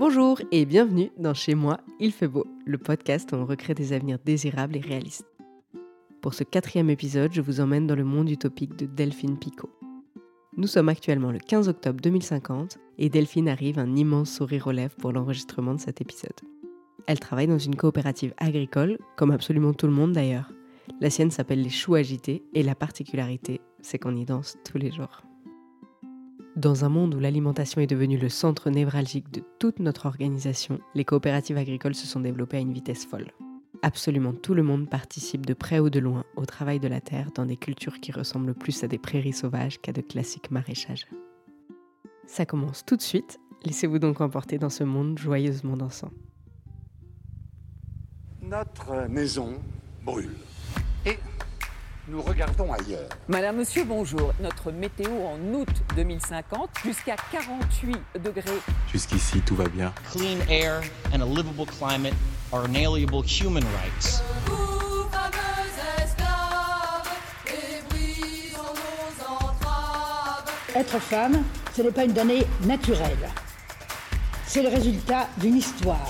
Bonjour et bienvenue dans Chez moi, il fait beau, le podcast où on recrée des avenirs désirables et réalistes. Pour ce quatrième épisode, je vous emmène dans le monde utopique de Delphine Picot. Nous sommes actuellement le 15 octobre 2050 et Delphine arrive un immense sourire aux lèvres pour l'enregistrement de cet épisode. Elle travaille dans une coopérative agricole, comme absolument tout le monde d'ailleurs. La sienne s'appelle les choux agités et la particularité, c'est qu'on y danse tous les jours. Dans un monde où l'alimentation est devenue le centre névralgique de toute notre organisation, les coopératives agricoles se sont développées à une vitesse folle. Absolument tout le monde participe de près ou de loin au travail de la terre dans des cultures qui ressemblent plus à des prairies sauvages qu'à de classiques maraîchages. Ça commence tout de suite, laissez-vous donc emporter dans ce monde joyeusement dansant. Notre maison brûle. Et nous regardons ailleurs. Madame, monsieur, bonjour. Notre météo en août 2050, jusqu'à 48 degrés. Jusqu'ici, tout va bien. Clean air and a livable climate are inalienable human rights. Vous, fameux esclaves, et brisons nos entraves. Être femme, ce n'est pas une donnée naturelle. C'est le résultat d'une histoire.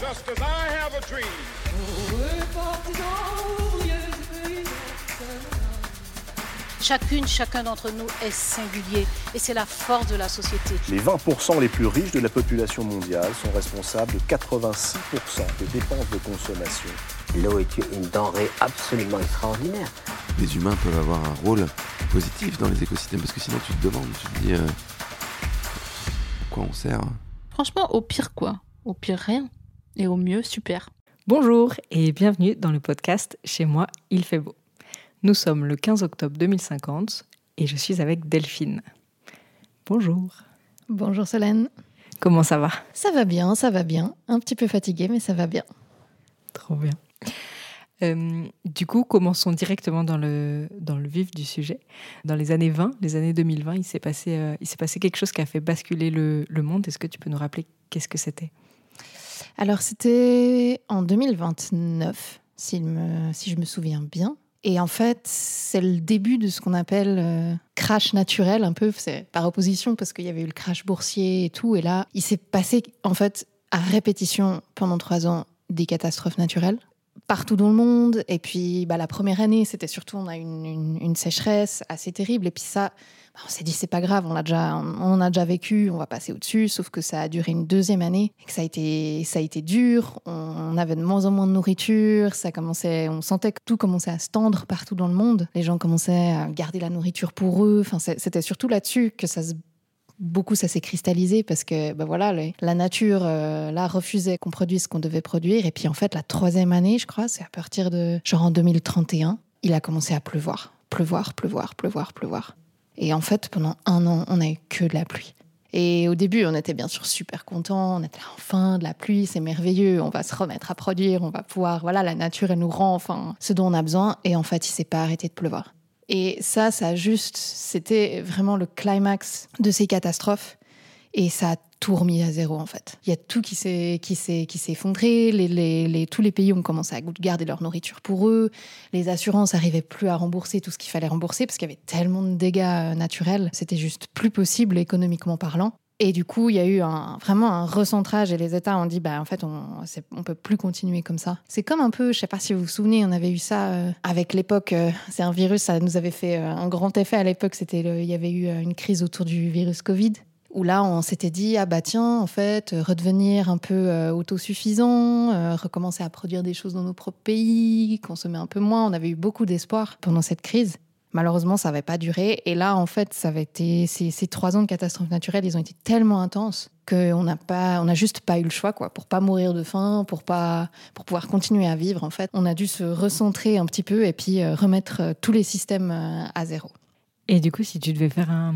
Chacune, chacun d'entre nous est singulier et c'est la force de la société. Les 20% les plus riches de la population mondiale sont responsables de 86% des dépenses de consommation. L'eau est une denrée absolument extraordinaire. Les humains peuvent avoir un rôle positif dans les écosystèmes parce que sinon tu te demandes, tu te dis euh, à quoi on sert. Franchement, au pire quoi Au pire rien. Et au mieux, super. Bonjour et bienvenue dans le podcast Chez moi, il fait beau. Nous sommes le 15 octobre 2050 et je suis avec Delphine. Bonjour. Bonjour Solène. Comment ça va? Ça va bien, ça va bien. Un petit peu fatiguée, mais ça va bien. Trop bien. Euh, du coup, commençons directement dans le, dans le vif du sujet. Dans les années 20, les années 2020, il s'est passé, euh, il s'est passé quelque chose qui a fait basculer le, le monde. Est-ce que tu peux nous rappeler qu'est-ce que c'était? Alors, c'était en 2029, si, me, si je me souviens bien. Et en fait, c'est le début de ce qu'on appelle euh, crash naturel, un peu, c'est par opposition, parce qu'il y avait eu le crash boursier et tout. Et là, il s'est passé, en fait, à répétition pendant trois ans, des catastrophes naturelles partout dans le monde. Et puis, bah, la première année, c'était surtout, on a une, une, sécheresse assez terrible. Et puis ça, bah, on s'est dit, c'est pas grave, on, l'a déjà, on a déjà vécu, on va passer au-dessus. Sauf que ça a duré une deuxième année et que ça a été, ça a été dur. On, on avait de moins en moins de nourriture. Ça commençait, on sentait que tout commençait à se tendre partout dans le monde. Les gens commençaient à garder la nourriture pour eux. Enfin, c'était surtout là-dessus que ça se beaucoup ça s'est cristallisé parce que ben voilà la nature euh, là refusait qu'on produise ce qu'on devait produire. Et puis en fait la troisième année je crois c'est à partir de genre en 2031 il a commencé à pleuvoir pleuvoir pleuvoir pleuvoir pleuvoir. Et en fait pendant un an on n'a eu que de la pluie. Et au début on était bien sûr super contents on était là, enfin de la pluie c'est merveilleux on va se remettre à produire on va pouvoir voilà la nature elle nous rend enfin ce dont on a besoin. Et en fait il s'est pas arrêté de pleuvoir et ça, ça juste, c'était vraiment le climax de ces catastrophes. Et ça a tout remis à zéro en fait. Il y a tout qui s'est qui s'est qui s'est effondré. Tous les pays ont commencé à garder leur nourriture pour eux. Les assurances arrivaient plus à rembourser tout ce qu'il fallait rembourser parce qu'il y avait tellement de dégâts naturels. C'était juste plus possible économiquement parlant. Et du coup, il y a eu vraiment un recentrage et les États ont dit, bah, en fait, on ne peut plus continuer comme ça. C'est comme un peu, je sais pas si vous vous souvenez, on avait eu ça euh, avec l'époque, euh, c'est un virus, ça nous avait fait euh, un grand effet à l'époque, c'était il y avait eu une crise autour du virus Covid. Où là, on s'était dit, ah bah tiens, en fait, redevenir un peu autosuffisant, recommencer à produire des choses dans nos propres pays, consommer un peu moins. On avait eu beaucoup d'espoir pendant cette crise. Malheureusement, ça n'avait pas duré. Et là, en fait, ça avait été ces, trois ans de catastrophes naturelles, ils ont été tellement intenses qu'on n'a pas, on n'a juste pas eu le choix, quoi, pour pas mourir de faim, pour pas, pour pouvoir continuer à vivre. En fait, on a dû se recentrer un petit peu et puis euh, remettre euh, tous les systèmes euh, à zéro. Et du coup, si tu devais faire un,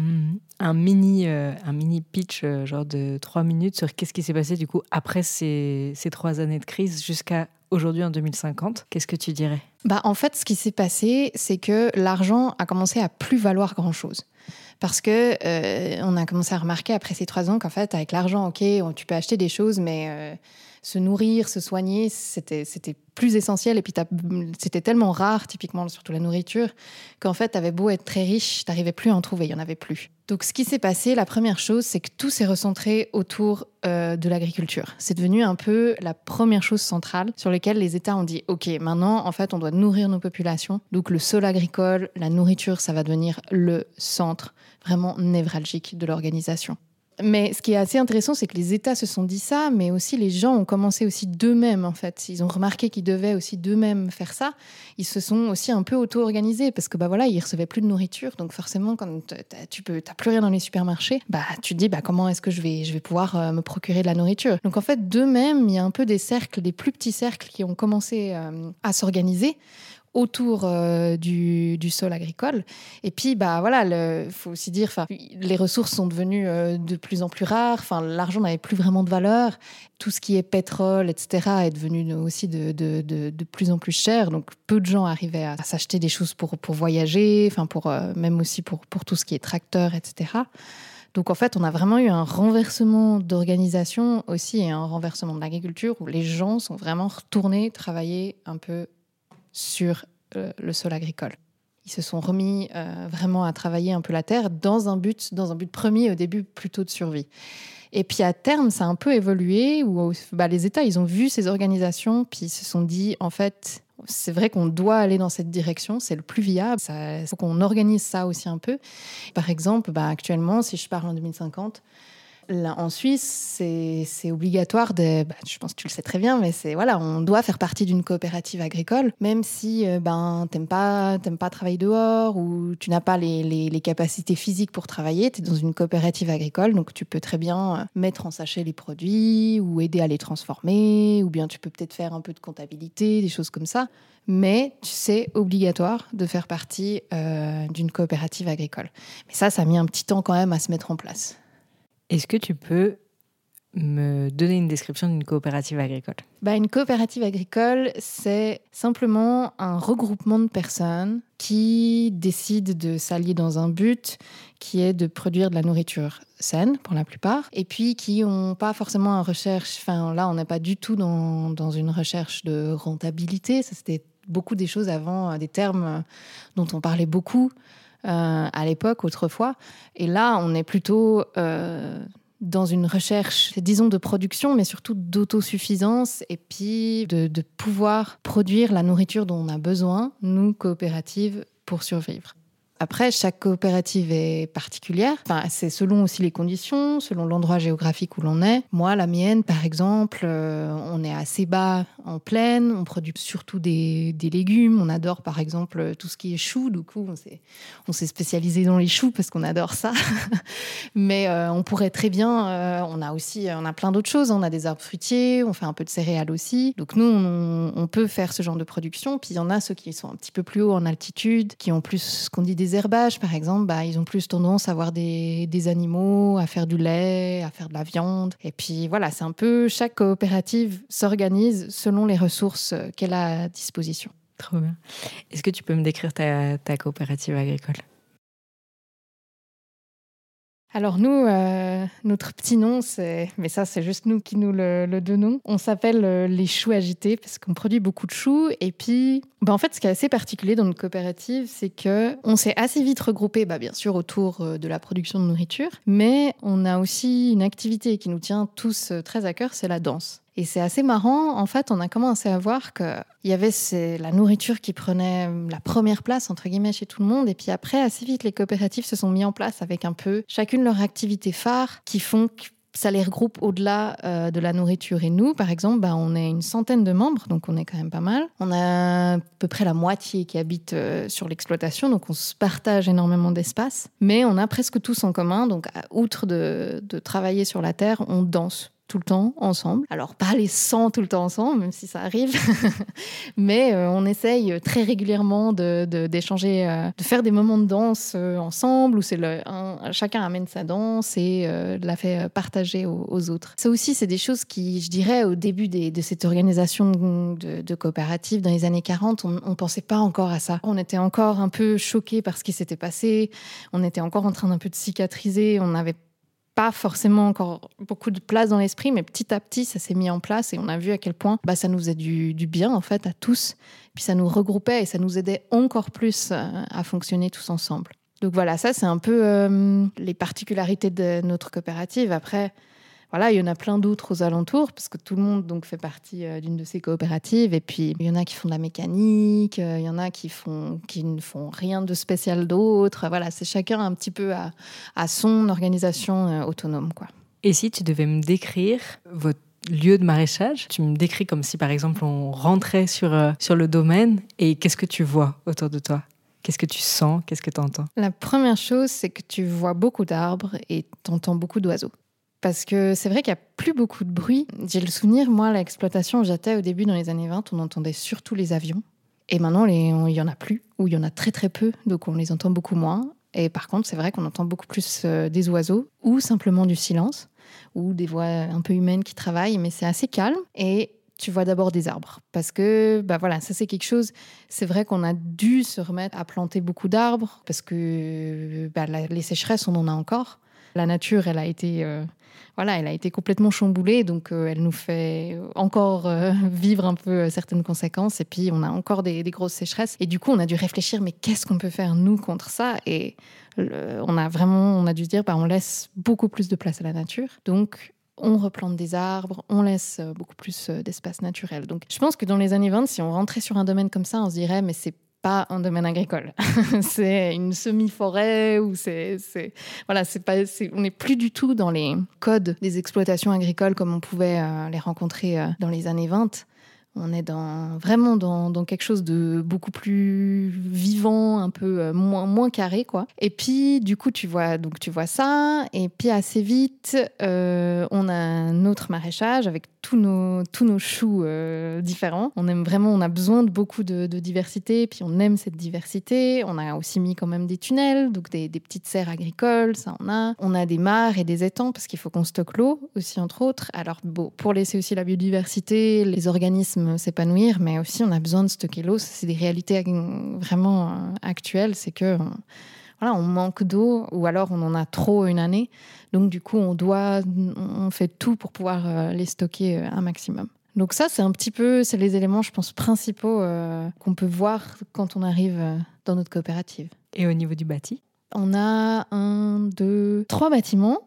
mini, un mini pitch, genre de trois minutes, sur qu'est-ce qui s'est passé du coup après ces, ces trois années de crise jusqu'à aujourd'hui en 2050, qu'est-ce que tu dirais? Bah, En fait, ce qui s'est passé, c'est que l'argent a commencé à plus valoir grand-chose. Parce que euh, on a commencé à remarquer après ces trois ans qu'en fait, avec l'argent, ok, tu peux acheter des choses, mais euh, se nourrir, se soigner, c'était plus essentiel. Et puis c'était tellement rare, typiquement surtout la nourriture, qu'en fait, t'avais beau être très riche, t'arrivais plus à en trouver, il y en avait plus. Donc ce qui s'est passé, la première chose, c'est que tout s'est recentré autour euh, de l'agriculture. C'est devenu un peu la première chose centrale sur laquelle les États ont dit, ok, maintenant, en fait, on doit nourrir nos populations. Donc le sol agricole, la nourriture, ça va devenir le centre vraiment névralgique de l'organisation. Mais ce qui est assez intéressant, c'est que les États se sont dit ça, mais aussi les gens ont commencé aussi d'eux-mêmes, en fait. Ils ont remarqué qu'ils devaient aussi d'eux-mêmes faire ça. Ils se sont aussi un peu auto-organisés parce que, bah voilà, ils recevaient plus de nourriture. Donc forcément, quand tu peux, t'as plus rien dans les supermarchés, bah tu te dis, bah comment est-ce que je vais, je vais pouvoir euh, me procurer de la nourriture? Donc en fait, d'eux-mêmes, il y a un peu des cercles, des plus petits cercles qui ont commencé euh, à s'organiser autour euh, du, sol agricole. Et puis, bah voilà, il faut aussi dire, les ressources sont devenues euh, de plus en plus rares. Enfin, l'argent n'avait plus vraiment de valeur. Tout ce qui est pétrole, etc., est devenu aussi de, de plus en plus cher. Donc, peu de gens arrivaient à, s'acheter des choses pour, pour voyager, enfin, pour euh, même aussi pour, pour tout ce qui est tracteur, etc. Donc en fait, on a vraiment eu un renversement d'organisation aussi et un renversement de l'agriculture où les gens sont vraiment retournés travailler un peu sur euh, le sol agricole. Ils se sont remis euh, vraiment à travailler un peu la terre dans un but, dans un but premier au début plutôt de survie. Et puis à terme, ça a un peu évolué où bah, les États, ils ont vu ces organisations, puis ils se sont dit, en fait, c'est vrai qu'on doit aller dans cette direction, c'est le plus viable. Il faut qu'on organise ça aussi un peu. Par exemple, bah, actuellement, si je parle en 2050, En Suisse, c'est obligatoire bah, je pense que tu le sais très bien, mais c'est voilà, on doit faire partie d'une coopérative agricole, même si euh, ben t'aimes pas t'aimes pas travailler dehors ou tu n'as pas les capacités physiques pour travailler. Tu es dans une coopérative agricole, donc tu peux très bien euh, mettre en sachet les produits ou aider à les transformer, ou bien tu peux peut-être faire un peu de comptabilité, des choses comme ça. Mais c'est obligatoire de faire partie euh, d'une coopérative agricole. Mais ça, ça a mis un petit temps quand même à se mettre en place. Est-ce que tu peux me donner une description d'une coopérative agricole? Bah, une coopérative agricole, c'est simplement un regroupement de personnes qui décident de s'allier dans un but qui est de produire de la nourriture saine pour la plupart, et puis qui n'ont pas forcément un recherche, enfin là on n'est pas du tout dans, dans une recherche de rentabilité, ça c'était beaucoup des choses avant, euh, des termes euh, dont on parlait beaucoup euh, à l'époque, autrefois, et là on est plutôt... euh, dans une recherche, disons, de production, mais surtout d'autosuffisance et puis de, de pouvoir produire la nourriture dont on a besoin, nous, coopératives, pour survivre. Après, chaque coopérative est particulière. Enfin, c'est selon aussi les conditions, selon l'endroit géographique où l'on est. Moi, la mienne, par exemple, euh, on est assez bas en plaine. On produit surtout des, légumes. On adore, par exemple, tout ce qui est choux. Du coup, on s'est, on s'est spécialisé dans les choux parce qu'on adore ça. Mais euh, on pourrait très bien. euh, on a aussi, on a plein d'autres choses. On a des arbres fruitiers. On fait un peu de céréales aussi. Donc nous, on, on peut faire ce genre de production. Puis il y en a ceux qui sont un petit peu plus haut en altitude, qui ont plus ce qu'on dit des herbages, par exemple. Bah, ils ont plus tendance à avoir des, animaux, à faire du lait, à faire de la viande. Et puis voilà, c'est un peu chaque coopérative s'organise selon les ressources euh, qu'elle a à disposition. Trop bien. Est-ce que tu peux me décrire ta coopérative agricole? Alors nous, euh, notre petit nom, c'est, mais ça c'est juste nous qui nous le, donnons. On s'appelle euh, les choux agités parce qu'on produit beaucoup de choux. Et puis, bah, en fait, ce qui est assez particulier dans notre coopérative, c'est que on s'est assez vite regroupé, bah, bien sûr autour euh, de la production de nourriture, mais on a aussi une activité qui nous tient tous très à cœur, c'est la danse. Et c'est assez marrant, en fait, on a commencé à voir qu'il y avait la nourriture qui prenait la première place, entre guillemets, chez tout le monde. Et puis après, assez vite, les coopératives se sont mis en place avec un peu chacune leur activité phare qui font que ça les regroupe au-delà euh, de la nourriture. Et nous, par exemple, bah, on est une centaine de membres, donc on est quand même pas mal. On a à peu près la moitié qui habite euh, sur l'exploitation, donc on se partage énormément d'espace. Mais on a presque tous en commun, donc outre de travailler sur la terre, on danse tout le temps ensemble. Alors pas les 100 tout le temps ensemble, même si ça arrive, mais euh, on essaye très régulièrement de, de- d'échanger, euh, de faire des moments de danse euh, ensemble où c'est le, un- chacun amène sa danse et la fait partager aux, autres. Ça aussi, c'est des choses qui, je dirais, au début de cette organisation de, de coopérative dans les années 40, on ne pensait pas encore à ça. On était encore un peu choqués par ce qui s'était passé, on était encore en train d'un peu de cicatriser, on n'avait pas forcément encore beaucoup de place dans l'esprit, mais petit à petit, ça s'est mis en place et on a vu à quel point bah, ça nous faisait du, du bien, en fait, à tous. Puis ça nous regroupait et ça nous aidait encore plus euh, à fonctionner tous ensemble. Donc voilà, ça, c'est un peu euh, les particularités de notre coopérative. Après, voilà, il y en a plein d'autres aux alentours, parce que tout le monde donc fait partie euh, d'une de ces coopératives. Et puis, il y en a qui font de la mécanique, euh, il y en a qui, font, qui ne font rien de spécial d'autre. Voilà, c'est chacun un petit peu à, à son organisation euh, autonome, quoi. Et si tu devais me décrire votre lieu de maraîchage, tu me décris comme si par exemple on rentrait sur, euh, sur le domaine et qu'est-ce que tu vois autour de toi? Qu'est-ce que tu sens? Qu'est-ce que tu entends La première chose, c'est que tu vois beaucoup d'arbres et tu entends beaucoup d'oiseaux. Parce que c'est vrai qu'il n'y a plus beaucoup de bruit. J'ai le souvenir, moi, l'exploitation où j'étais au début dans les années 20, on entendait surtout les avions. Et maintenant, il y en a plus, ou il y en a très très peu, donc on les entend beaucoup moins. Et par contre, c'est vrai qu'on entend beaucoup plus euh, des oiseaux, ou simplement du silence, ou des voix un peu humaines qui travaillent, mais c'est assez calme. Et tu vois d'abord des arbres, parce que bah voilà, ça c'est quelque chose. C'est vrai qu'on a dû se remettre à planter beaucoup d'arbres, parce que bah, les sécheresses, on en a encore. La nature, elle a été euh, voilà, elle a été complètement chamboulée, donc euh, elle nous fait encore euh, vivre un peu certaines conséquences. Et puis, on a encore des, grosses sécheresses. Et du coup, on a dû réfléchir, mais qu'est-ce qu'on peut faire, nous, contre ça? Et on a vraiment, on a dû se dire, bah, on laisse beaucoup plus de place à la nature. Donc, on replante des arbres, on laisse beaucoup plus d'espace naturel. Donc, je pense que dans les années 20, si on rentrait sur un domaine comme ça, on se dirait, mais c'est pas un domaine agricole. c'est une semi-forêt ou c'est, voilà, c'est pas, c'est- on n'est plus du tout dans les codes des exploitations agricoles comme on pouvait euh, les rencontrer euh, dans les années 20. On est dans, vraiment dans, dans quelque chose de beaucoup plus vivant, un peu euh, moins, moins carré, quoi. Et puis, du coup, tu vois, donc, tu vois ça. Et puis, assez vite, euh, on a un autre maraîchage avec tous nos, tous nos choux euh, différents. On aime vraiment, on a besoin de beaucoup de, diversité. Puis, on aime cette diversité. On a aussi mis quand même des tunnels, donc des, des petites serres agricoles, ça on a. On a des mares et des étangs parce qu'il faut qu'on stocke l'eau aussi, entre autres. Alors, bon, pour laisser aussi la biodiversité, les organismes s'épanouir, mais aussi on a besoin de stocker l'eau. C'est des réalités vraiment euh, actuelles. C'est que voilà, on manque d'eau ou alors on en a trop une année. Donc, du coup, on doit, on fait tout pour pouvoir euh, les stocker euh, un maximum. Donc ça, c'est un petit peu, c'est les éléments, je pense, principaux euh, qu'on peut voir quand on arrive dans notre coopérative. Et au niveau du bâti? On a un, deux, trois bâtiments.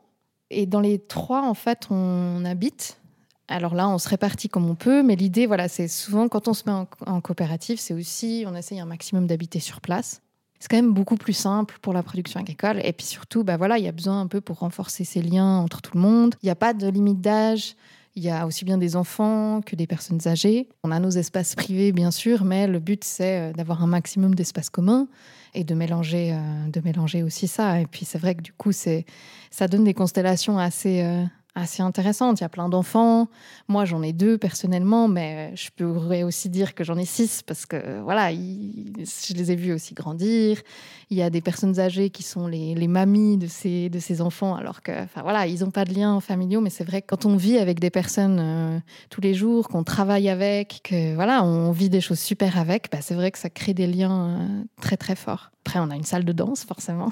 Et dans les trois, en fait, on habite. Alors là, on se répartit comme on peut, mais l'idée, voilà, c'est souvent quand on se met en, coopérative, c'est aussi, on essaye un maximum d'habiter sur place. C'est quand même beaucoup plus simple pour la production agricole. Et puis surtout, bah voilà, il y a besoin un peu pour renforcer ces liens entre tout le monde. Il n'y a pas de limite d'âge. Il y a aussi bien des enfants que des personnes âgées. On a nos espaces privés, bien sûr, mais le but, c'est euh, d'avoir un maximum d'espaces communs et de mélanger, euh, de mélanger aussi ça. Et puis, c'est vrai que du coup, ça donne des constellations assez, euh, assez intéressantes. Il y a plein d'enfants. Moi, j'en ai deux personnellement, mais je pourrais aussi dire que j'en ai six parce que, euh, voilà, je les ai vus aussi grandir. Il y a des personnes âgées qui sont les, les mamies de ces, de ces enfants, alors que, enfin, voilà, ils n'ont pas de liens familiaux, mais c'est vrai que quand on vit avec des personnes euh, tous les jours, qu'on travaille avec, que, voilà, on vit des choses super avec, bah, c'est vrai que ça crée des liens euh, très, très forts. Après, on a une salle de danse, forcément.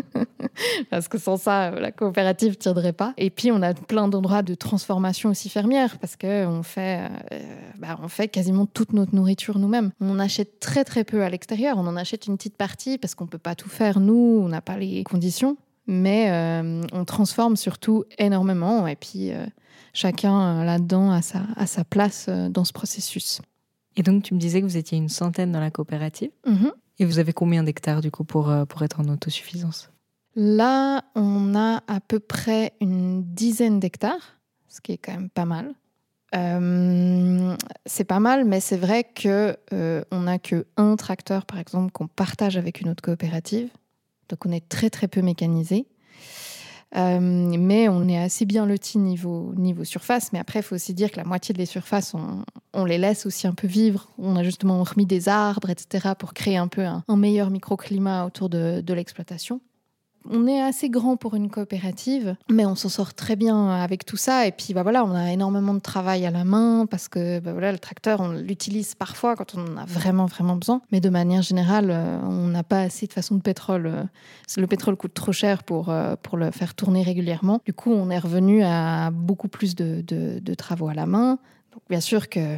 Parce que sans ça, euh, la coopérative ne tiendrait pas. Et puis, on a plein d'endroits de transformation aussi fermière, parce qu'on fait, euh, bah, on fait quasiment toute notre nourriture nous-mêmes. On achète très, très peu à l'extérieur. On en achète une petite partie parce qu'on ne peut pas tout faire, nous, on n'a pas les conditions. Mais euh, on transforme surtout énormément. Et puis, euh, chacun là-dedans a sa, a sa place dans ce processus. Et donc, tu me disais que vous étiez une centaine dans la coopérative. Mhm. Et vous avez combien d'hectares, du coup, pour, euh, pour être en autosuffisance? Là, on a à peu près une dizaine d'hectares, ce qui est quand même pas mal. Euh, c'est pas mal, mais c'est vrai que euh, on n'a que un tracteur, par exemple, qu'on partage avec une autre coopérative. Donc, on est très très peu mécanisé. Euh, mais on est assez bien loti niveau, niveau surface. Mais après, il faut aussi dire que la moitié des surfaces, on, les laisse aussi un peu vivre. On a justement remis des arbres, etc., pour créer un peu un, meilleur microclimat autour de l'exploitation. On est assez grand pour une coopérative, mais on s'en sort très bien avec tout ça. Et puis bah voilà, on a énormément de travail à la main parce que bah voilà, le tracteur, on l'utilise parfois quand on en a vraiment vraiment besoin. Mais de manière générale, euh, on n'a pas assez de façon de pétrole. euh, Le pétrole coûte trop cher pour, euh, pour le faire tourner régulièrement. Du coup, on est revenu à beaucoup plus de, de- travaux à la main. Donc bien sûr que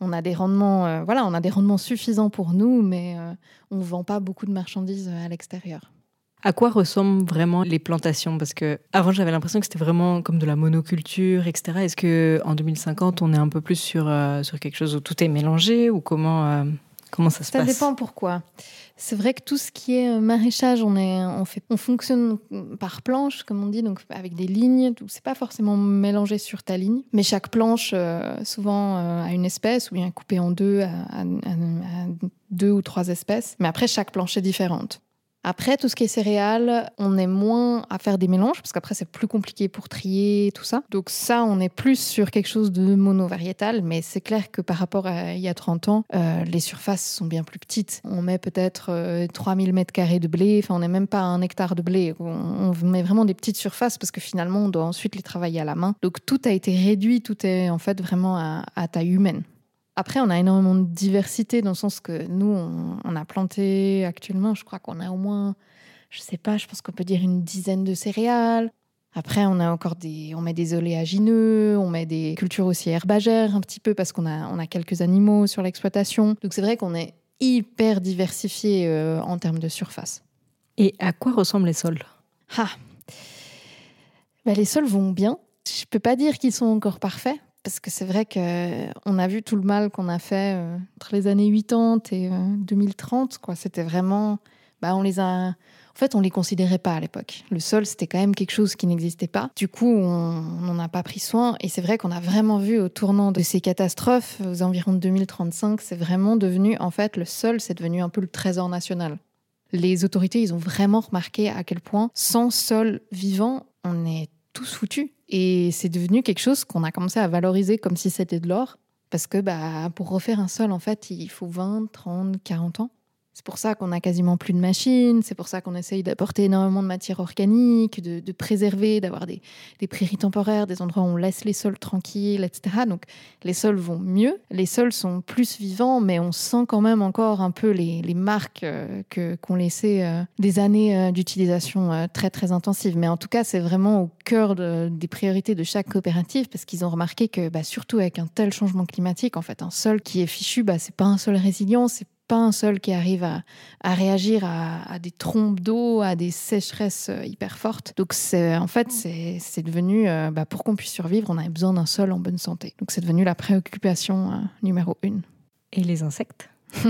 on a des rendements, voilà, on a des rendements suffisants pour nous, mais on ne vend pas beaucoup de marchandises à l'extérieur. À quoi ressemblent vraiment les plantations? Parce que avant, j'avais l'impression que c'était vraiment comme de la monoculture, etc. Est-ce que en 2050, on est un peu plus sur, euh, sur quelque chose où tout est mélangé ou comment, euh, comment ça se Ça passe? dépend pourquoi. C'est vrai que tout ce qui est euh, maraîchage, on, est, on, fait, on fonctionne par planche, comme on dit, donc avec des lignes. C'est pas forcément mélangé sur ta ligne, mais chaque planche, euh, souvent, euh, a une espèce ou bien coupée en deux, à, à- à- à deux ou trois espèces. Mais après, chaque planche est différente. Après, tout ce qui est céréales, on est moins à faire des mélanges, parce qu'après, c'est plus compliqué pour trier, tout ça. Donc ça, on est plus sur quelque chose de monovariétal, mais c'est clair que par rapport à il y a 30 ans, euh, les surfaces sont bien plus petites. On met peut-être euh, 3000 mètres carrés de blé, enfin, on n'est même pas un hectare de blé. On, met vraiment des petites surfaces, parce que finalement, on doit ensuite les travailler à la main. Donc tout a été réduit, tout est en fait vraiment à taille humaine. Après, on a énormément de diversité dans le sens que nous, on, on a planté actuellement, je crois qu'on a au moins, je sais pas, je pense qu'on peut dire une dizaine de céréales. Après, on a encore des, on met des oléagineux, on met des cultures aussi herbagères un petit peu parce qu'on a, on a quelques animaux sur l'exploitation. Donc c'est vrai qu'on est hyper diversifié euh, en termes de surface. Et à quoi ressemblent les sols? Ah, Bah, les sols vont bien. Je peux pas dire qu'ils sont encore parfaits parce que c'est vrai que euh, on a vu tout le mal qu'on a fait euh, entre les années 80 et euh, 2030. Quoi, c'était vraiment, bah, on les a. En fait, on les considérait pas à l'époque. Le sol, c'était quand même quelque chose qui n'existait pas. Du coup, on n'en a pas pris soin. Et c'est vrai qu'on a vraiment vu au tournant de ces catastrophes, aux environs de 2035, c'est vraiment devenu, en fait, le sol, c'est devenu un peu le trésor national. Les autorités, ils ont vraiment remarqué à quel point, sans sol vivant, on est foutus. Et c'est devenu quelque chose qu'on a commencé à valoriser comme si c'était de l'or. Parce que bah, pour refaire un sol, en fait, il faut 20, 30, 40 ans. C'est pour ça qu'on a quasiment plus de machines, c'est pour ça qu'on essaye d'apporter énormément de matière organique, de, préserver, d'avoir des, prairies temporaires, des endroits où on laisse les sols tranquilles, etc. Donc les sols vont mieux, les sols sont plus vivants, mais on sent quand même encore un peu les, marques euh, que, qu'ont laissé euh, des années euh, d'utilisation très très intensive. Mais en tout cas, c'est vraiment au cœur de- des priorités de chaque coopérative parce qu'ils ont remarqué que, bah, surtout avec un tel changement climatique, en fait, un sol qui est fichu, bah, c'est pas un sol résilient, c'est pas un sol qui arrive à, à réagir à, à des trompes d'eau, à des sécheresses euh, hyper fortes. Donc, c'est, en fait, c'est, c'est devenu, euh, bah, pour qu'on puisse survivre, on a besoin d'un sol en bonne santé. Donc, c'est devenu la préoccupation euh, numéro une. Et les insectes?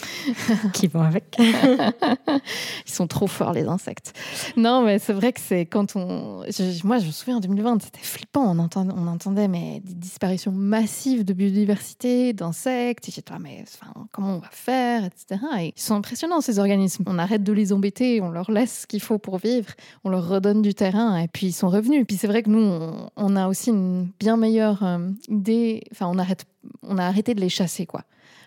qui vont avec. Ils sont trop forts, les insectes. Non, mais c'est vrai que c'est quand on. je- moi, je me souviens en 2020, c'était flippant. On, on entendait mais, des disparitions massives de biodiversité, d'insectes. Et j'étais mais comment on va faire, etc. Et ils sont impressionnants, ces organismes. On arrête de les embêter, on leur laisse ce qu'il faut pour vivre, on leur redonne du terrain et puis ils sont revenus. Puis c'est vrai que nous, on, on a aussi une bien meilleure euh, idée. Enfin, on, arrête, on a arrêté de les chasser, quoi.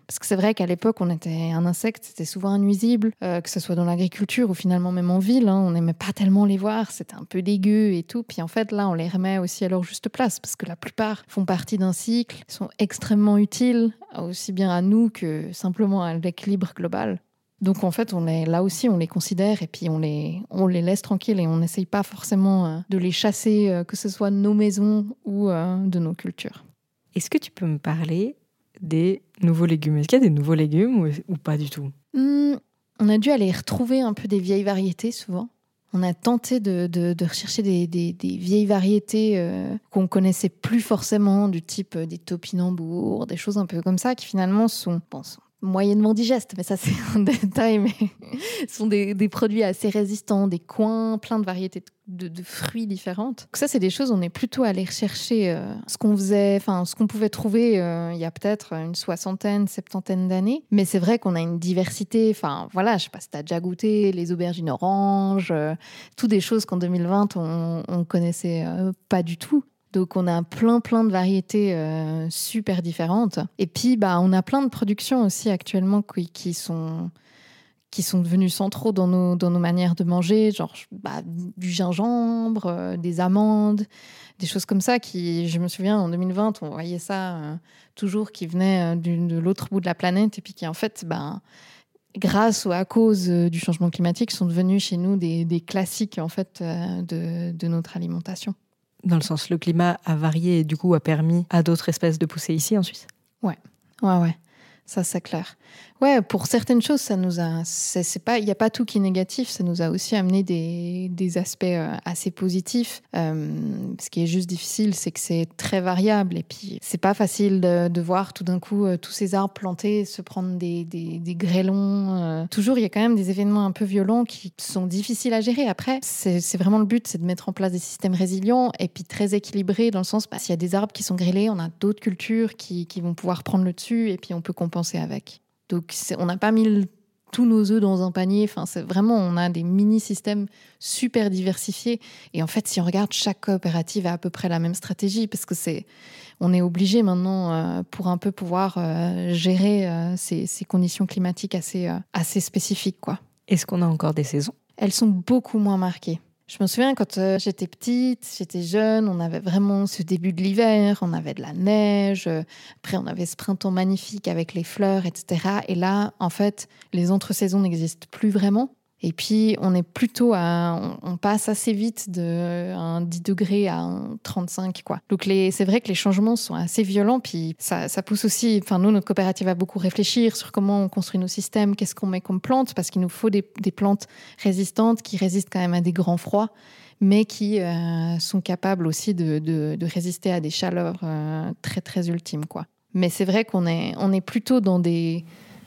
Parce que c'est vrai qu'à l'époque, on était un insecte, c'était souvent un nuisible, euh, que ce soit dans l'agriculture ou finalement même en ville. hein, on n'aimait pas tellement les voir, c'était un peu dégueu et tout. Puis en fait, là, on les remet aussi à leur juste place parce que la plupart font partie d'un cycle, sont extrêmement utiles, aussi bien à nous que simplement à l'équilibre global. Donc en fait, on là aussi, on les considère et puis on les, on les laisse tranquilles et on n'essaye pas forcément euh, de les chasser, euh, que ce soit de nos maisons ou de nos cultures. Est-ce que tu peux me parler des nouveaux légumes Est-ce qu'il y a des nouveaux légumes ou, pas du tout? Hmm, on a dû aller retrouver un peu des vieilles variétés souvent. On a tenté de, de- rechercher des, des- des vieilles variétés euh, qu'on connaissait plus forcément, du type euh, des topinambours, des choses un peu comme ça, qui finalement sont, bon, sont moyennement digestes, mais ça c'est un détail, mais ce sont des, des produits assez résistants, des coins, plein de variétés de, de fruits différentes. Donc ça c'est des choses, on est plutôt allé rechercher euh, ce qu'on faisait, enfin ce qu'on pouvait trouver euh, il y a peut-être une soixantaine, septantaine d'années. Mais c'est vrai qu'on a une diversité, enfin voilà, je sais pas si as déjà goûté les aubergines oranges, euh, toutes des choses qu'en 2020 on, on connaissait euh, pas du tout. Donc on a plein plein de variétés euh, super différentes. Et puis bah on a plein de productions aussi actuellement qui, qui sont qui sont devenus centraux dans nos, dans nos manières de manger, genre bah, du gingembre, euh, des amandes, des choses comme ça qui, je me souviens, en 2020, on voyait ça euh, toujours qui venait de l'autre bout de la planète et puis qui en fait, ben, grâce ou à cause du changement climatique, sont devenus chez nous des, des classiques en fait de, de notre alimentation. Dans le sens, le climat a varié et du coup a permis à d'autres espèces de pousser ici en Suisse. Ouais, ouais, ouais. Ça, c'est clair. Ouais, pour certaines choses, ça nous a. C'est pas. Il n'y a pas tout qui est négatif. Ça nous a aussi amené des, des aspects euh, assez positifs. Euh, ce qui est juste difficile, c'est que c'est très variable. Et puis, c'est pas facile de, de voir tout d'un coup euh, tous ces arbres plantés se prendre des, des, des grêlons. euh. Toujours, il y a quand même des événements un peu violents qui sont difficiles à gérer. Après, c'est vraiment le but, c'est de mettre en place des systèmes résilients et puis très équilibrés dans le sens, bah, s'il y a des arbres qui sont grêlés, on a d'autres cultures qui, qui vont pouvoir prendre le dessus et puis on peut compenser avec. Donc, on n'a pas mis le- tous nos œufs dans un panier. Enfin, c'est vraiment, on a des mini-systèmes super diversifiés. Et en fait, si on regarde, chaque coopérative a à peu près la même stratégie parce que c'est, on est obligé maintenant euh, pour un peu pouvoir euh, gérer euh, ces, ces conditions climatiques assez, assez spécifiques, quoi. Est-ce qu'on a encore des saisons? Elles sont beaucoup moins marquées. Je me souviens quand euh, j'étais petite, j'étais jeune, on avait vraiment ce début de l'hiver, on avait de la neige, euh, après on avait ce printemps magnifique avec les fleurs, etc. Et là, en fait, les entre-saisons n'existent plus vraiment. Et puis, on est plutôt. On, passe assez vite de un 10 degrés à un 35, quoi. Donc, c'est vrai que les changements sont assez violents. Puis, ça, pousse aussi. Enfin, nous, notre coopérative a beaucoup réfléchir sur comment on construit nos systèmes, qu'est-ce qu'on met comme plantes, parce qu'il nous faut des, plantes résistantes qui résistent quand même à des grands froids, mais qui euh, sont capables aussi de, résister à des chaleurs euh, très, très ultimes, quoi. Mais c'est vrai qu'on est, on est plutôt dans des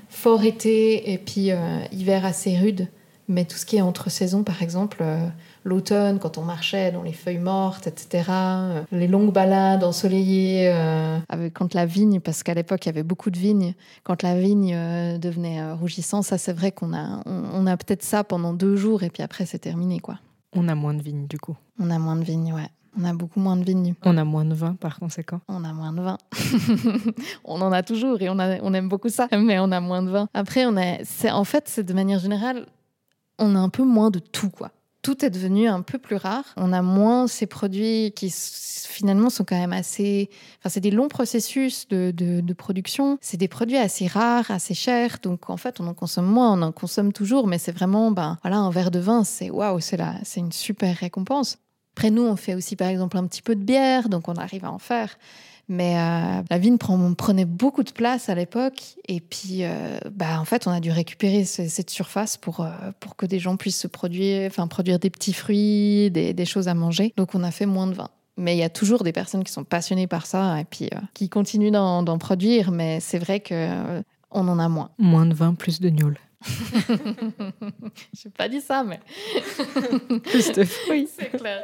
forts étés et puis euh, hiver assez rudes. Mais tout ce qui est entre saisons, par exemple, euh, l'automne, quand on marchait dans les feuilles mortes, etc., euh, les longues balades ensoleillées, euh, avec, quand la vigne, parce qu'à l'époque, il y avait beaucoup de vignes, quand la vigne euh, devenait euh, rougissante, ça, c'est vrai qu'on a, on, on a peut-être ça pendant deux jours et puis après, c'est terminé, quoi. On a moins de vignes du coup. On a moins de vignes, ouais. On a beaucoup moins de vignes. On a moins de vin par conséquent. On a moins de vin. on en a toujours et on, a- on aime beaucoup ça, mais on a moins de vin. Après, on a, c'est, en fait, c'est de manière générale, on a un peu moins de tout, quoi. Tout est devenu un peu plus rare. On a moins ces produits qui finalement sont quand même assez. Enfin, c'est des longs processus de, de- production. C'est des produits assez rares, assez chers. Donc en fait, on en consomme moins. On en consomme toujours, mais c'est vraiment, ben voilà, un verre de vin, c'est waouh, c'est la, c'est une super récompense. Après, nous, on fait aussi, par exemple, un petit peu de bière, donc on arrive à en faire. Mais euh, la vigne prenait beaucoup de place à l'époque. Et puis, euh, bah, en fait, on a dû récupérer ce- cette surface pour, euh, pour que des gens puissent se produire, enfin, produire des petits fruits, des, des choses à manger. Donc, on a fait moins de vin. Mais il y a toujours des personnes qui sont passionnées par ça et puis qui continuent d'en produire. Mais c'est vrai que on en a moins. Moins de vin, plus de gnôle. J'ai pas dit ça, mais. Plus de fruits. C'est clair.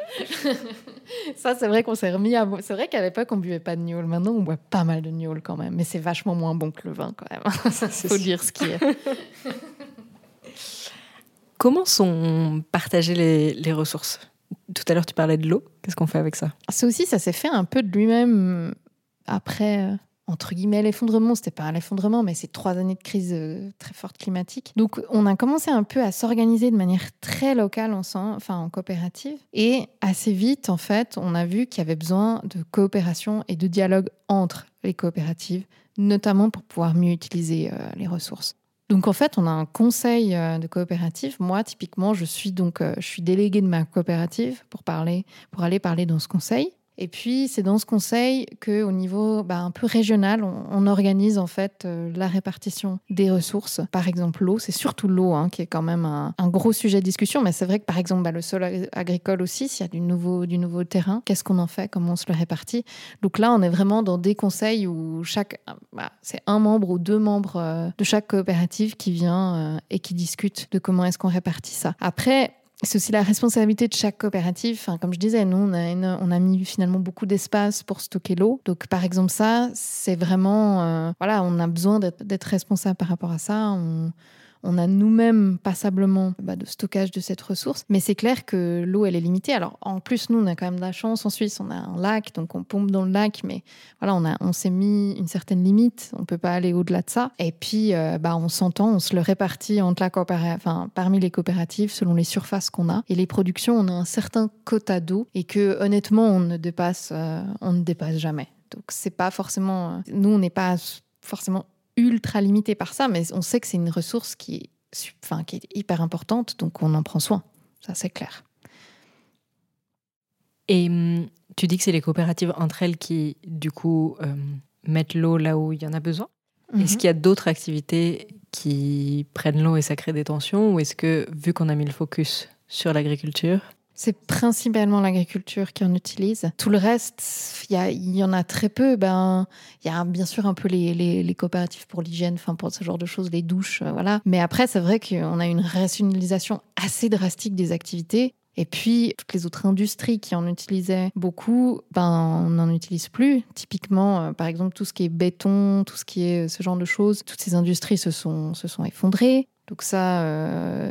ça, c'est vrai qu'on s'est remis à. C'est vrai qu'à l'époque, on buvait pas de gnôle. Maintenant, on boit pas mal de gnôle quand même. Mais c'est vachement moins bon que le vin quand même. Ça, faut dire ce qui est. Comment sont partagées les, les ressources? Tout à l'heure, tu parlais de l'eau. Qu'est-ce qu'on fait avec ça? Ça aussi, ça s'est fait un peu de lui-même après, euh, entre guillemets, l'effondrement. C'était pas un effondrement, mais c'est trois années de crise euh, très forte climatique. Donc, on a commencé un peu à s'organiser de manière très locale, enfin en coopérative. Et assez vite, en fait, on a vu qu'il y avait besoin de coopération et de dialogue entre les coopératives, notamment pour pouvoir mieux utiliser euh, les ressources. Donc en fait, on a un conseil euh, de coopérative. Moi, typiquement, je suis donc je suis déléguée de ma coopérative pour parler, pour aller parler dans ce conseil. Et puis, c'est dans ce conseil qu'au niveau bah, un peu régional, on, organise en fait euh, la répartition des ressources. Par exemple, l'eau, c'est surtout l'eau hein, qui est quand même un, gros sujet de discussion. Mais c'est vrai que par exemple, bah, le sol ag- agricole aussi, s'il y a du nouveau, du nouveau terrain, qu'est-ce qu'on en fait? Comment on se le répartit? Donc là, on est vraiment dans des conseils où chaque, bah, c'est un membre ou deux membres euh, de chaque coopérative qui vient euh, et qui discute de comment est-ce qu'on répartit ça. Après, c'est aussi la responsabilité de chaque coopérative. Comme je disais, nous, on a, mis finalement beaucoup d'espace pour stocker l'eau. Donc, par exemple, ça, c'est vraiment... euh, voilà, on a besoin d'être responsable par rapport à ça. On a nous-mêmes passablement bah, de stockage de cette ressource. Mais c'est clair que l'eau, elle est limitée. Alors, en plus, nous, on a quand même de la chance. En Suisse, on a un lac, donc on pompe dans le lac. Mais voilà, on, a- on s'est mis une certaine limite. On peut pas aller au-delà de ça. Et puis, euh, bah, on s'entend, on se le répartit entre la enfin, parmi les coopératives selon les surfaces qu'on a. Et les productions, on a un certain quota d'eau et que, honnêtement, on ne dépasse, euh, on ne dépasse jamais. Donc, c'est pas forcément. euh, Nous, on n'est pas forcément ultra limité par ça, mais on sait que c'est une ressource qui est, enfin, qui est hyper importante, donc on en prend soin. Ça, c'est clair. Et hum, tu dis que c'est les coopératives entre elles qui, du coup, euh, mettent l'eau là où il y en a besoin? Est-ce Mhm. qu'il y a d'autres activités qui prennent l'eau et ça crée des tensions? Ou est-ce que, vu qu'on a mis le focus sur l'agriculture, C'est principalement l'agriculture qui en utilise. Tout le reste, il y, en a très peu. Ben, il y a bien sûr un peu les, coopératives pour l'hygiène, enfin pour ce genre de choses, les douches, euh, voilà. Mais après, c'est vrai qu'on a une rationalisation assez drastique des activités. Et puis, toutes les autres industries qui en utilisaient beaucoup, ben, on n'en utilise plus. Typiquement, euh, par exemple, tout ce qui est béton, tout ce qui est euh, ce genre de choses, toutes ces industries se sont, effondrées. Donc ça,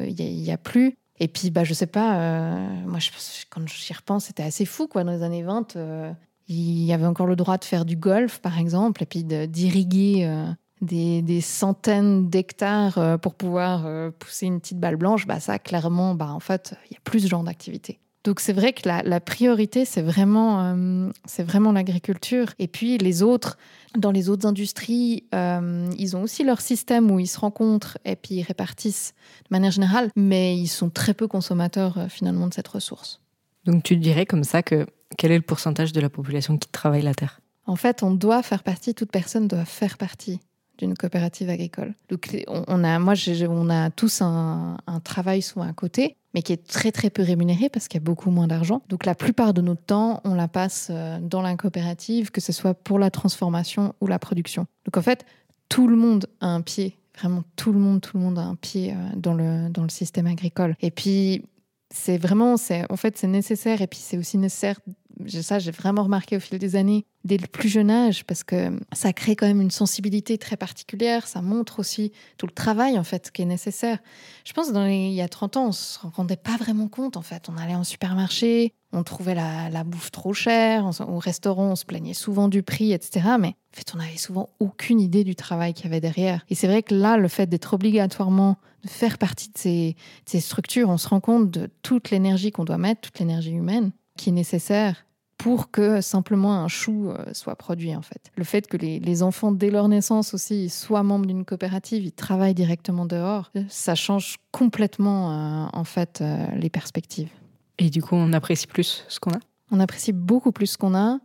il n'y a, plus. Et puis, bah, je sais pas, euh, moi, je, quand j'y repense, c'était assez fou, quoi. Dans les années 20, euh, il y avait encore le droit de faire du golf, par exemple, et puis d'irriguer euh, des, des centaines d'hectares pour pouvoir pousser une petite balle blanche. Bah, ça, clairement, bah, en fait, il y a plus ce genre d'activité. Donc c'est vrai que la, la priorité, c'est vraiment, euh, c'est vraiment l'agriculture. Et puis les autres, dans les autres industries, euh, ils ont aussi leur système où ils se rencontrent et puis ils répartissent de manière générale, mais ils sont très peu consommateurs euh, finalement de cette ressource. donc tu dirais comme ça que quel est le pourcentage de la population qui travaille la terre? En fait, on doit faire partie, toute personne doit faire partie d'une coopérative agricole. Donc, on a, moi, on a tous un, un travail souvent à côté, mais qui est très très peu rémunéré parce qu'il y a beaucoup moins d'argent. Donc, la plupart de notre temps, on la passe euh, dans la coopérative, que ce soit pour la transformation ou la production. Donc, en fait, tout le monde a un pied, vraiment tout le monde, tout le monde a un pied euh, dans le dans le système agricole. Et puis, c'est vraiment, c'est en fait, c'est nécessaire. Et puis, c'est aussi nécessaire ça, j'ai vraiment remarqué au fil des années, dès le plus jeune âge, parce que ça crée quand même une sensibilité très particulière. Ça montre aussi tout le travail, en fait, qui est nécessaire. Je pense dans les- il y a 30 ans, on se rendait pas vraiment compte, en fait. On allait en supermarché, on trouvait la, la bouffe trop chère, au restaurant, on se plaignait souvent du prix, etc. Mais en fait, on avait souvent aucune idée du travail qu'il y avait derrière. Et c'est vrai que là, le fait d'être obligatoirement de faire partie de ces structures, on se rend compte de toute l'énergie qu'on doit mettre, toute l'énergie humaine qui est nécessaire pour que simplement un chou euh, soit produit en fait. Le fait que les, les enfants dès leur naissance aussi soient membres d'une coopérative, ils travaillent directement dehors, ça change complètement euh, en fait euh, les perspectives. Et du coup, on apprécie plus ce qu'on a? On apprécie beaucoup plus ce qu'on a. De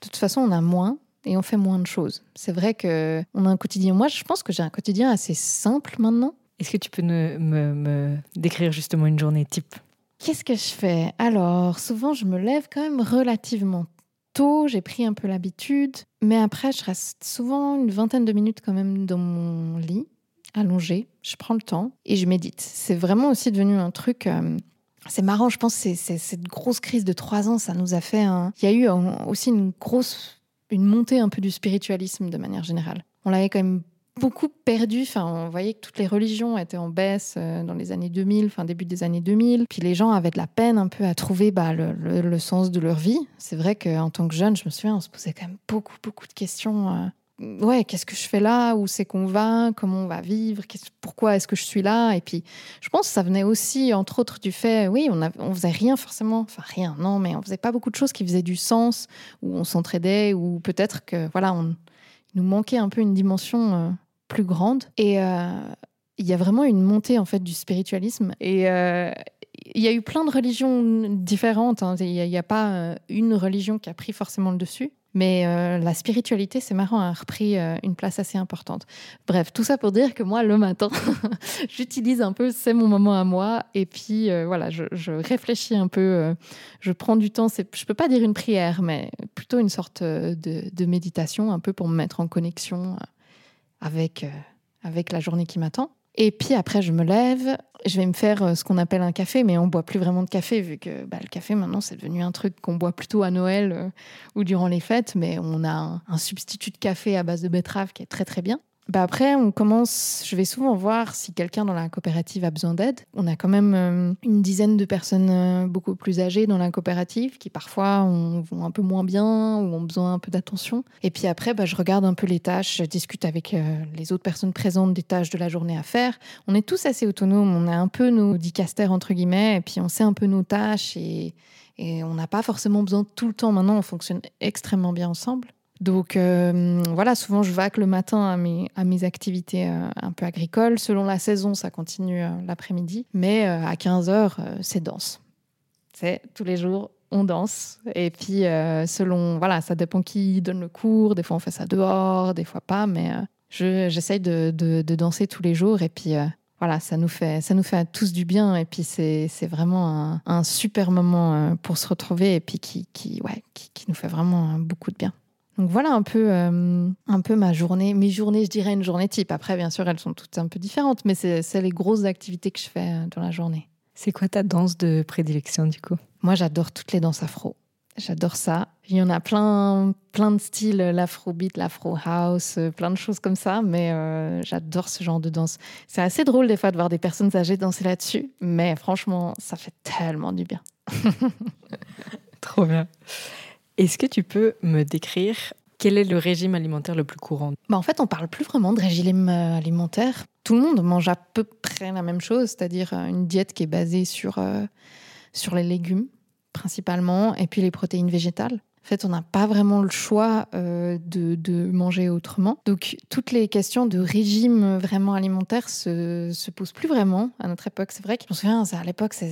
toute façon, on a moins et on fait moins de choses. C'est vrai que on a un quotidien. Moi, je pense que j'ai un quotidien assez simple maintenant. Est-ce que tu peux me, me- me décrire justement une journée type? Qu'est-ce que je fais? Alors, souvent, je me lève quand même relativement tôt. J'ai pris un peu l'habitude. Mais après, je reste souvent une vingtaine de minutes quand même dans mon lit, allongée. Je prends le temps et je médite. C'est vraiment aussi devenu un truc. euh, c'est marrant, je pense c'est- cette grosse crise de trois ans, ça nous a fait. Il y a eu aussi une grosse... une montée un peu du spiritualisme de manière générale. On l'avait quand même beaucoup perdu. Enfin, on voyait que toutes les religions étaient en baisse euh, dans les années 2000, enfin début des années 2000. Puis les gens avaient de la peine un peu à trouver bah, le, sens de leur vie. C'est vrai qu'en tant que jeune, je me souviens, on se posait quand même beaucoup, beaucoup de questions. euh, Ouais, qu'est-ce que je fais là? Où c'est qu'on va? Comment on va vivre? Pourquoi est-ce que je suis là? Et puis, je pense que ça venait aussi, entre autres, du fait, oui, on, a, on faisait rien forcément, enfin rien, non, mais on faisait pas beaucoup de choses qui faisaient du sens, où on s'entraidait, ou peut-être que, voilà, il nous manquait un peu une dimension euh, plus grande. Et euh, il y a vraiment une montée en fait du spiritualisme. Et, euh, Il y a eu plein de religions différentes. hein. Il n'y a, pas euh, une religion qui a pris forcément le dessus. Mais la spiritualité, c'est marrant, a repris une place assez importante. Bref, tout ça pour dire que moi, le matin, j'utilise un peu, c'est mon moment à moi. Et puis, voilà, je, réfléchis un peu, je prends du temps. Je peux pas dire une prière, mais plutôt une sorte de, de méditation, un peu pour me mettre en connexion avec, euh, avec la journée qui m'attend. Et puis après, je me lève, je vais me faire euh, ce qu'on appelle un café, mais on boit plus vraiment de café, vu que bah, le café, maintenant, c'est devenu un truc qu'on boit plutôt à Noël euh, ou durant les fêtes, mais on a un, un substitut de café à base de betterave qui est très très bien. Bah après, on commence, je vais souvent voir si quelqu'un dans la coopérative a besoin d'aide. On a quand même euh, une dizaine de personnes euh, beaucoup plus âgées dans la coopérative qui parfois ont- vont un peu moins bien ou ont besoin un peu d'attention. Et puis après, bah, je regarde un peu les tâches, je discute avec euh, les autres personnes présentes des tâches de la journée à faire. On est tous assez autonomes, on a un peu nos dicastères entre guillemets, et puis on sait un peu nos tâches et, et on n'a pas forcément besoin tout le temps. Maintenant, on fonctionne extrêmement bien ensemble. Donc euh, voilà, souvent je vaque le matin à mes, activités euh, un peu agricoles. Selon la saison, ça continue euh, l'après-midi. Mais à 15h, c'est danse. C'est tous les jours, on danse. Et puis selon, voilà, ça dépend qui donne le cours. Des fois on fait ça dehors, des fois pas. Mais je- j'essaye de, danser tous les jours. Et puis voilà, ça nous fait, ça nous fait à tous du bien. Et puis c'est vraiment un, super moment pour se retrouver et puis qui, qui, qui, qui nous fait vraiment beaucoup de bien. Donc voilà un peu, euh, un peu ma journée, mes journées, je dirais une journée type. Après, bien sûr, elles sont toutes un peu différentes, mais c'est les grosses activités que je fais euh, dans la journée. C'est quoi ta danse de prédilection du coup? Moi, j'adore toutes les danses afro. J'adore ça. Il y en a plein, plein de styles, l'afrobeat, l'afro house, euh, plein de choses comme ça, mais euh, j'adore ce genre de danse. C'est assez drôle des fois de voir des personnes âgées danser là-dessus, mais franchement, ça fait tellement du bien. Trop bien. Est-ce que tu peux me décrire quel est le régime alimentaire le plus courant? Bah, en fait, on parle plus vraiment de régime euh, alimentaire. Tout le monde mange à peu près la même chose, c'est-à-dire euh, une diète qui est basée sur, euh, sur les légumes principalement et puis les protéines végétales. En fait, on n'a pas vraiment le choix de, de manger autrement. Donc, toutes les questions de régime vraiment alimentaire se, se posent plus vraiment à notre époque. C'est vrai que je me souviens, ça, à l'époque, ça.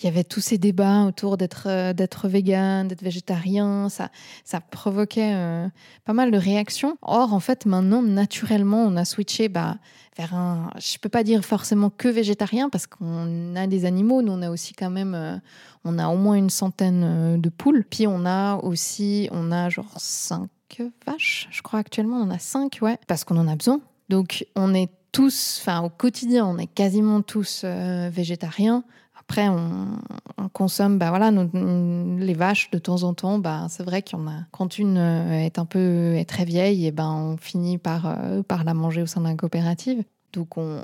Il y avait tous ces débats autour d'être euh, d'être vegan, d'être végétarien. Ça, ça provoquait euh, pas mal de réactions. Or, en fait, maintenant, naturellement, on a switché bah, vers un. Je peux pas dire forcément que végétarien parce qu'on a des animaux. Nous, on a aussi quand même. euh, on a au moins une centaine de poules. Puis on a aussi. On a genre cinq vaches, je crois actuellement. On a cinq, ouais. Parce qu'on en a besoin. Donc, on est tous. Enfin, au quotidien, on est quasiment tous végétariens. Après, on, on consomme, bah voilà, les vaches de temps en temps. Bah, c'est vrai qu'il y en a. Quand une euh, est un peu est très vieille, et ben on finit par euh, par la manger au sein d'un coopérative. Donc on,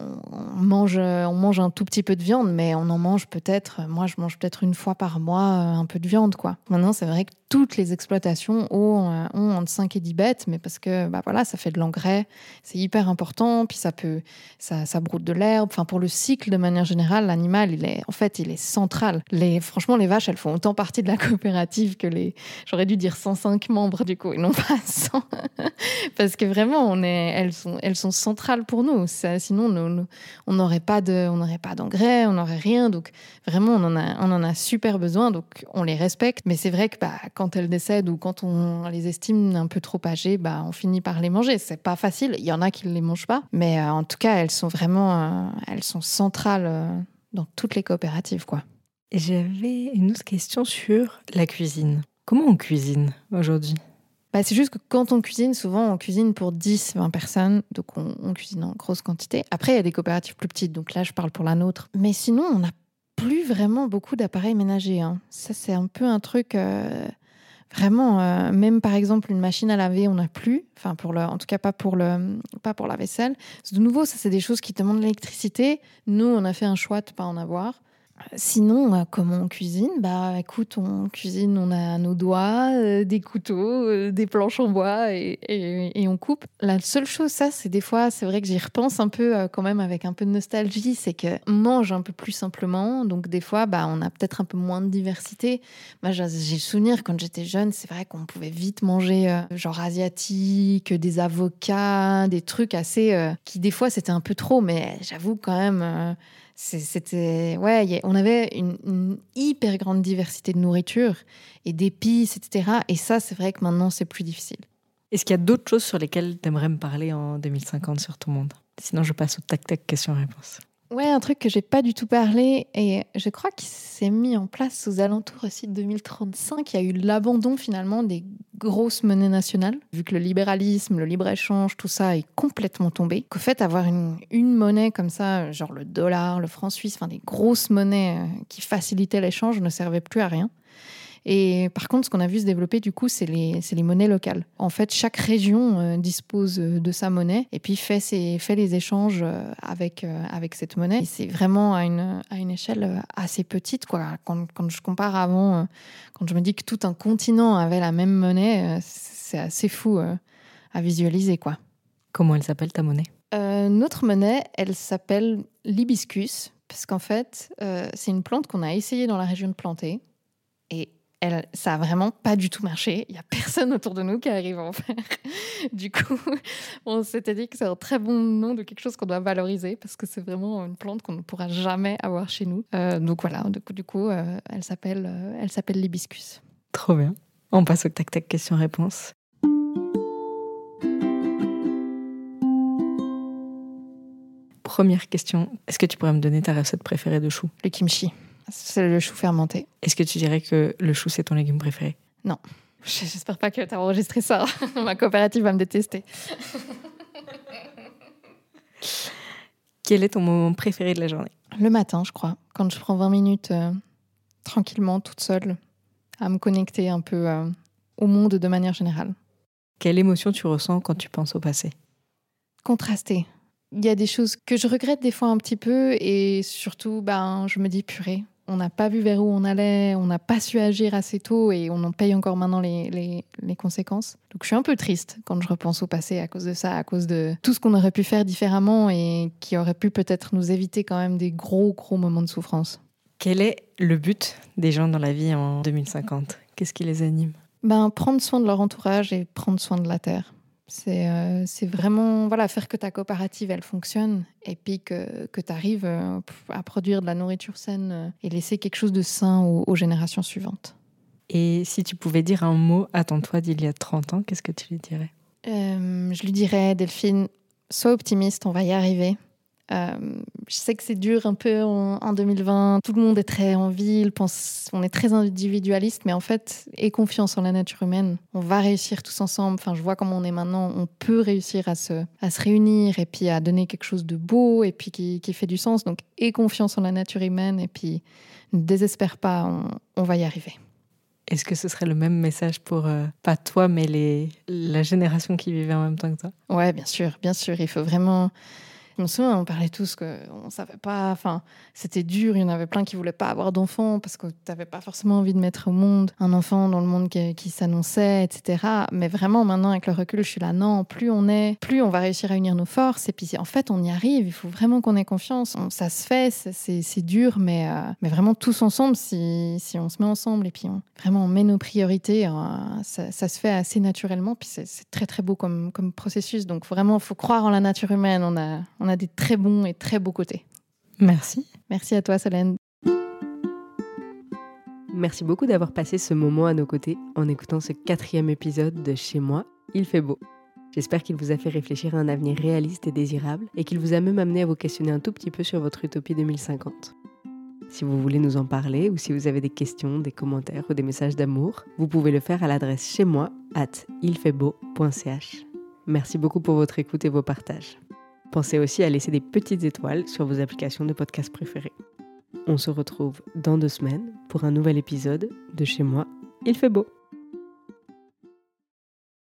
mange on mange un tout petit peu de viande, mais on en mange peut-être. Moi, je mange peut-être une fois par mois euh, un peu de viande, quoi. Maintenant, c'est vrai que toutes les exploitations ont, euh, ont entre 5 et 10 bêtes, mais parce que bah voilà, ça fait de l'engrais, c'est hyper important, puis ça peut ça, ça broute de l'herbe. Enfin, pour le cycle de manière générale, l'animal, il est en fait, il est central. Les, franchement, les vaches, elles font autant partie de la coopérative que les. J'aurais dû dire 105 membres du coup, et non pas 100, parce que vraiment, on est, elles sont, elles sont centrales pour nous. Sinon, nous- on n'aurait pas pas d'engrais, on n'aurait rien. Donc vraiment, on en a, on en a super besoin. Donc on les respecte. Mais c'est vrai que bah, quand elles décèdent ou quand on les estime un peu trop âgées, bah, on finit par les manger. C'est pas facile. Il y en a qui ne les mangent pas, mais euh, en tout cas, elles sont vraiment, euh, elles sont centrales euh, dans toutes les coopératives, quoi. J'avais une autre question sur la cuisine. Comment on cuisine aujourd'hui? Bah, c'est juste que quand on cuisine, souvent on cuisine pour 10, 20 personnes, donc on, on cuisine en grosse quantité. Après, il y a des coopératives plus petites, donc là je parle pour la nôtre. Mais sinon, on n'a plus vraiment beaucoup d'appareils ménagers. hein. Ça, c'est un peu un truc. euh, Vraiment, euh, même par exemple une machine à laver, on n'a plus. Enfin, pour le, en tout cas pas pour le, pas pour la vaisselle. De nouveau, ça c'est des choses qui demandent de l'électricité. Nous, on a fait un choix de pas en avoir. Sinon, euh, comment on cuisine? Bah, écoute, on cuisine, on a nos doigts, euh, des couteaux, euh, des planches en bois et, on coupe. La seule chose, ça, c'est des fois, c'est vrai que j'y repense un peu euh, quand même avec un peu de nostalgie, c'est que mange un peu plus simplement. Donc des fois, bah, on a peut-être un peu moins de diversité. Moi, j'ai le souvenir quand j'étais jeune, c'est vrai qu'on pouvait vite manger genre asiatique, des avocats, des trucs assez qui des fois c'était un peu trop, mais j'avoue quand même. C'était. Ouais, on avait une, une hyper grande diversité de nourriture et d'épices, etc. Et ça, c'est vrai que maintenant, c'est plus difficile. Est-ce qu'il y a d'autres choses sur lesquelles tu aimerais me parler en 2050 sur ton monde? Sinon, je passe au tac-tac question-réponse. Ouais, un truc que j'ai pas du tout parlé et je crois qu'il s'est mis en place aux alentours aussi de 2035. Il y a eu l'abandon finalement des grosses monnaies nationales, vu que le libéralisme, le libre-échange, tout ça est complètement tombé. Qu'au fait, avoir une, une monnaie comme ça, genre le dollar, le franc suisse, enfin des grosses monnaies euh, qui facilitaient l'échange ne servaient plus à rien. Et par contre, ce qu'on a vu se développer, du coup, c'est les, les monnaies locales. En fait, chaque région euh, dispose euh, de sa monnaie et puis fait, ses, fait les échanges euh, avec, avec cette monnaie. C'est vraiment à une, à une échelle assez petite. Quoi. Quand, quand je compare avant, quand je me dis que tout un continent avait la même monnaie, c'est assez fou à visualiser. quoi. Comment elle s'appelle ta monnaie? Euh, notre monnaie, elle s'appelle l'hibiscus, parce qu'en fait, euh, c'est une plante qu'on a essayé dans la région de planter, elle, ça a vraiment pas du tout marché. Il y a personne autour de nous qui arrive à en faire. Du coup, on s'était dit que c'est un très bon nom de quelque chose qu'on doit valoriser, parce que c'est vraiment une plante qu'on ne pourra jamais avoir chez nous. Euh, donc voilà, du coup, du coup euh, elle s'appelle euh, elle s'appelle l'hibiscus. Trop bien. On passe au tac-tac question-réponse. Première question, est-ce que tu pourrais me donner ta recette préférée de chou? Le kimchi, c'est le chou fermenté. Est-ce que tu dirais que le chou, c'est ton légume préféré? Non. J'espère pas que tu as enregistré ça. Ma coopérative va me détester. Quel est ton moment préféré de la journée? Le matin, je crois, quand je prends 20 minutes euh, tranquillement, toute seule, à me connecter un peu euh, au monde de manière générale. Quelle émotion tu ressens quand tu penses au passé? Contrasté. Il y a des choses que je regrette des fois un petit peu et surtout, ben, je me dis purée. On n'a pas vu vers où on allait, on n'a pas su agir assez tôt et on en paye encore maintenant les, les, les conséquences. Donc je suis un peu triste quand je repense au passé à cause de ça, à cause de tout ce qu'on aurait pu faire différemment et qui aurait pu peut-être nous éviter quand même des gros, gros moments de souffrance. Quel est le but des gens dans la vie en 2050 Qu'est-ce qui les anime? Ben, prendre soin de leur entourage et prendre soin de la terre. C'est euh, c'est vraiment voilà, faire que ta coopérative, elle fonctionne et puis que, que tu arrives euh, à produire de la nourriture saine euh, et laisser quelque chose de sain aux, aux générations suivantes. Et si tu pouvais dire un mot à ton toi d'il y a 30 ans, qu'est-ce que tu lui dirais? Je lui dirais, Delphine, sois optimiste, on va y arriver. Euh, je sais que c'est dur un peu en, en 2020. Tout le monde est très en ville, pense, on est très individualiste, mais en fait, aie confiance en la nature humaine. On va réussir tous ensemble. Enfin, je vois comment on est maintenant. On peut réussir à se, à se réunir et puis à donner quelque chose de beau et puis qui, qui fait du sens. Donc, aie confiance en la nature humaine et puis ne désespère pas, on, on va y arriver. Est-ce que ce serait le même message pour, euh, pas toi, mais les, la génération qui vivait en même temps que toi? Ouais, bien sûr, bien sûr. Il faut vraiment. Je me souviens, on parlait tous qu'on savait pas. Enfin, c'était dur. Il y en avait plein qui voulaient pas avoir d'enfants parce que tu n'avais pas forcément envie de mettre au monde un enfant dans le monde qui, s'annonçait, etc. Mais vraiment, maintenant, avec le recul, je suis là. Non, plus on est, plus on va réussir à unir nos forces. Et puis, en fait, on y arrive. Il faut vraiment qu'on ait confiance. On- ça se fait. c'est- dur, mais, euh, mais vraiment tous ensemble, si, si on se met ensemble et puis on, vraiment on met nos priorités, euh, ça, se fait assez naturellement. Puis c'est très très beau comme, comme processus. Donc vraiment, il faut croire en la nature humaine. On a des très bons et très beaux côtés. Merci. Merci à toi, Solène. Merci beaucoup d'avoir passé ce moment à nos côtés en écoutant ce quatrième épisode de Chez moi, il fait beau. J'espère qu'il vous a fait réfléchir à un avenir réaliste et désirable et qu'il vous a même amené à vous questionner un tout petit peu sur votre utopie 2050. Si vous voulez nous en parler ou si vous avez des questions, des commentaires ou des messages d'amour, vous pouvez le faire à l'adresse chez moi at ilfaitbeau.ch. Merci beaucoup pour votre écoute et vos partages. Pensez aussi à laisser des petites étoiles sur vos applications de podcast préférées. On se retrouve dans deux semaines pour un nouvel épisode de Chez moi, il fait beau.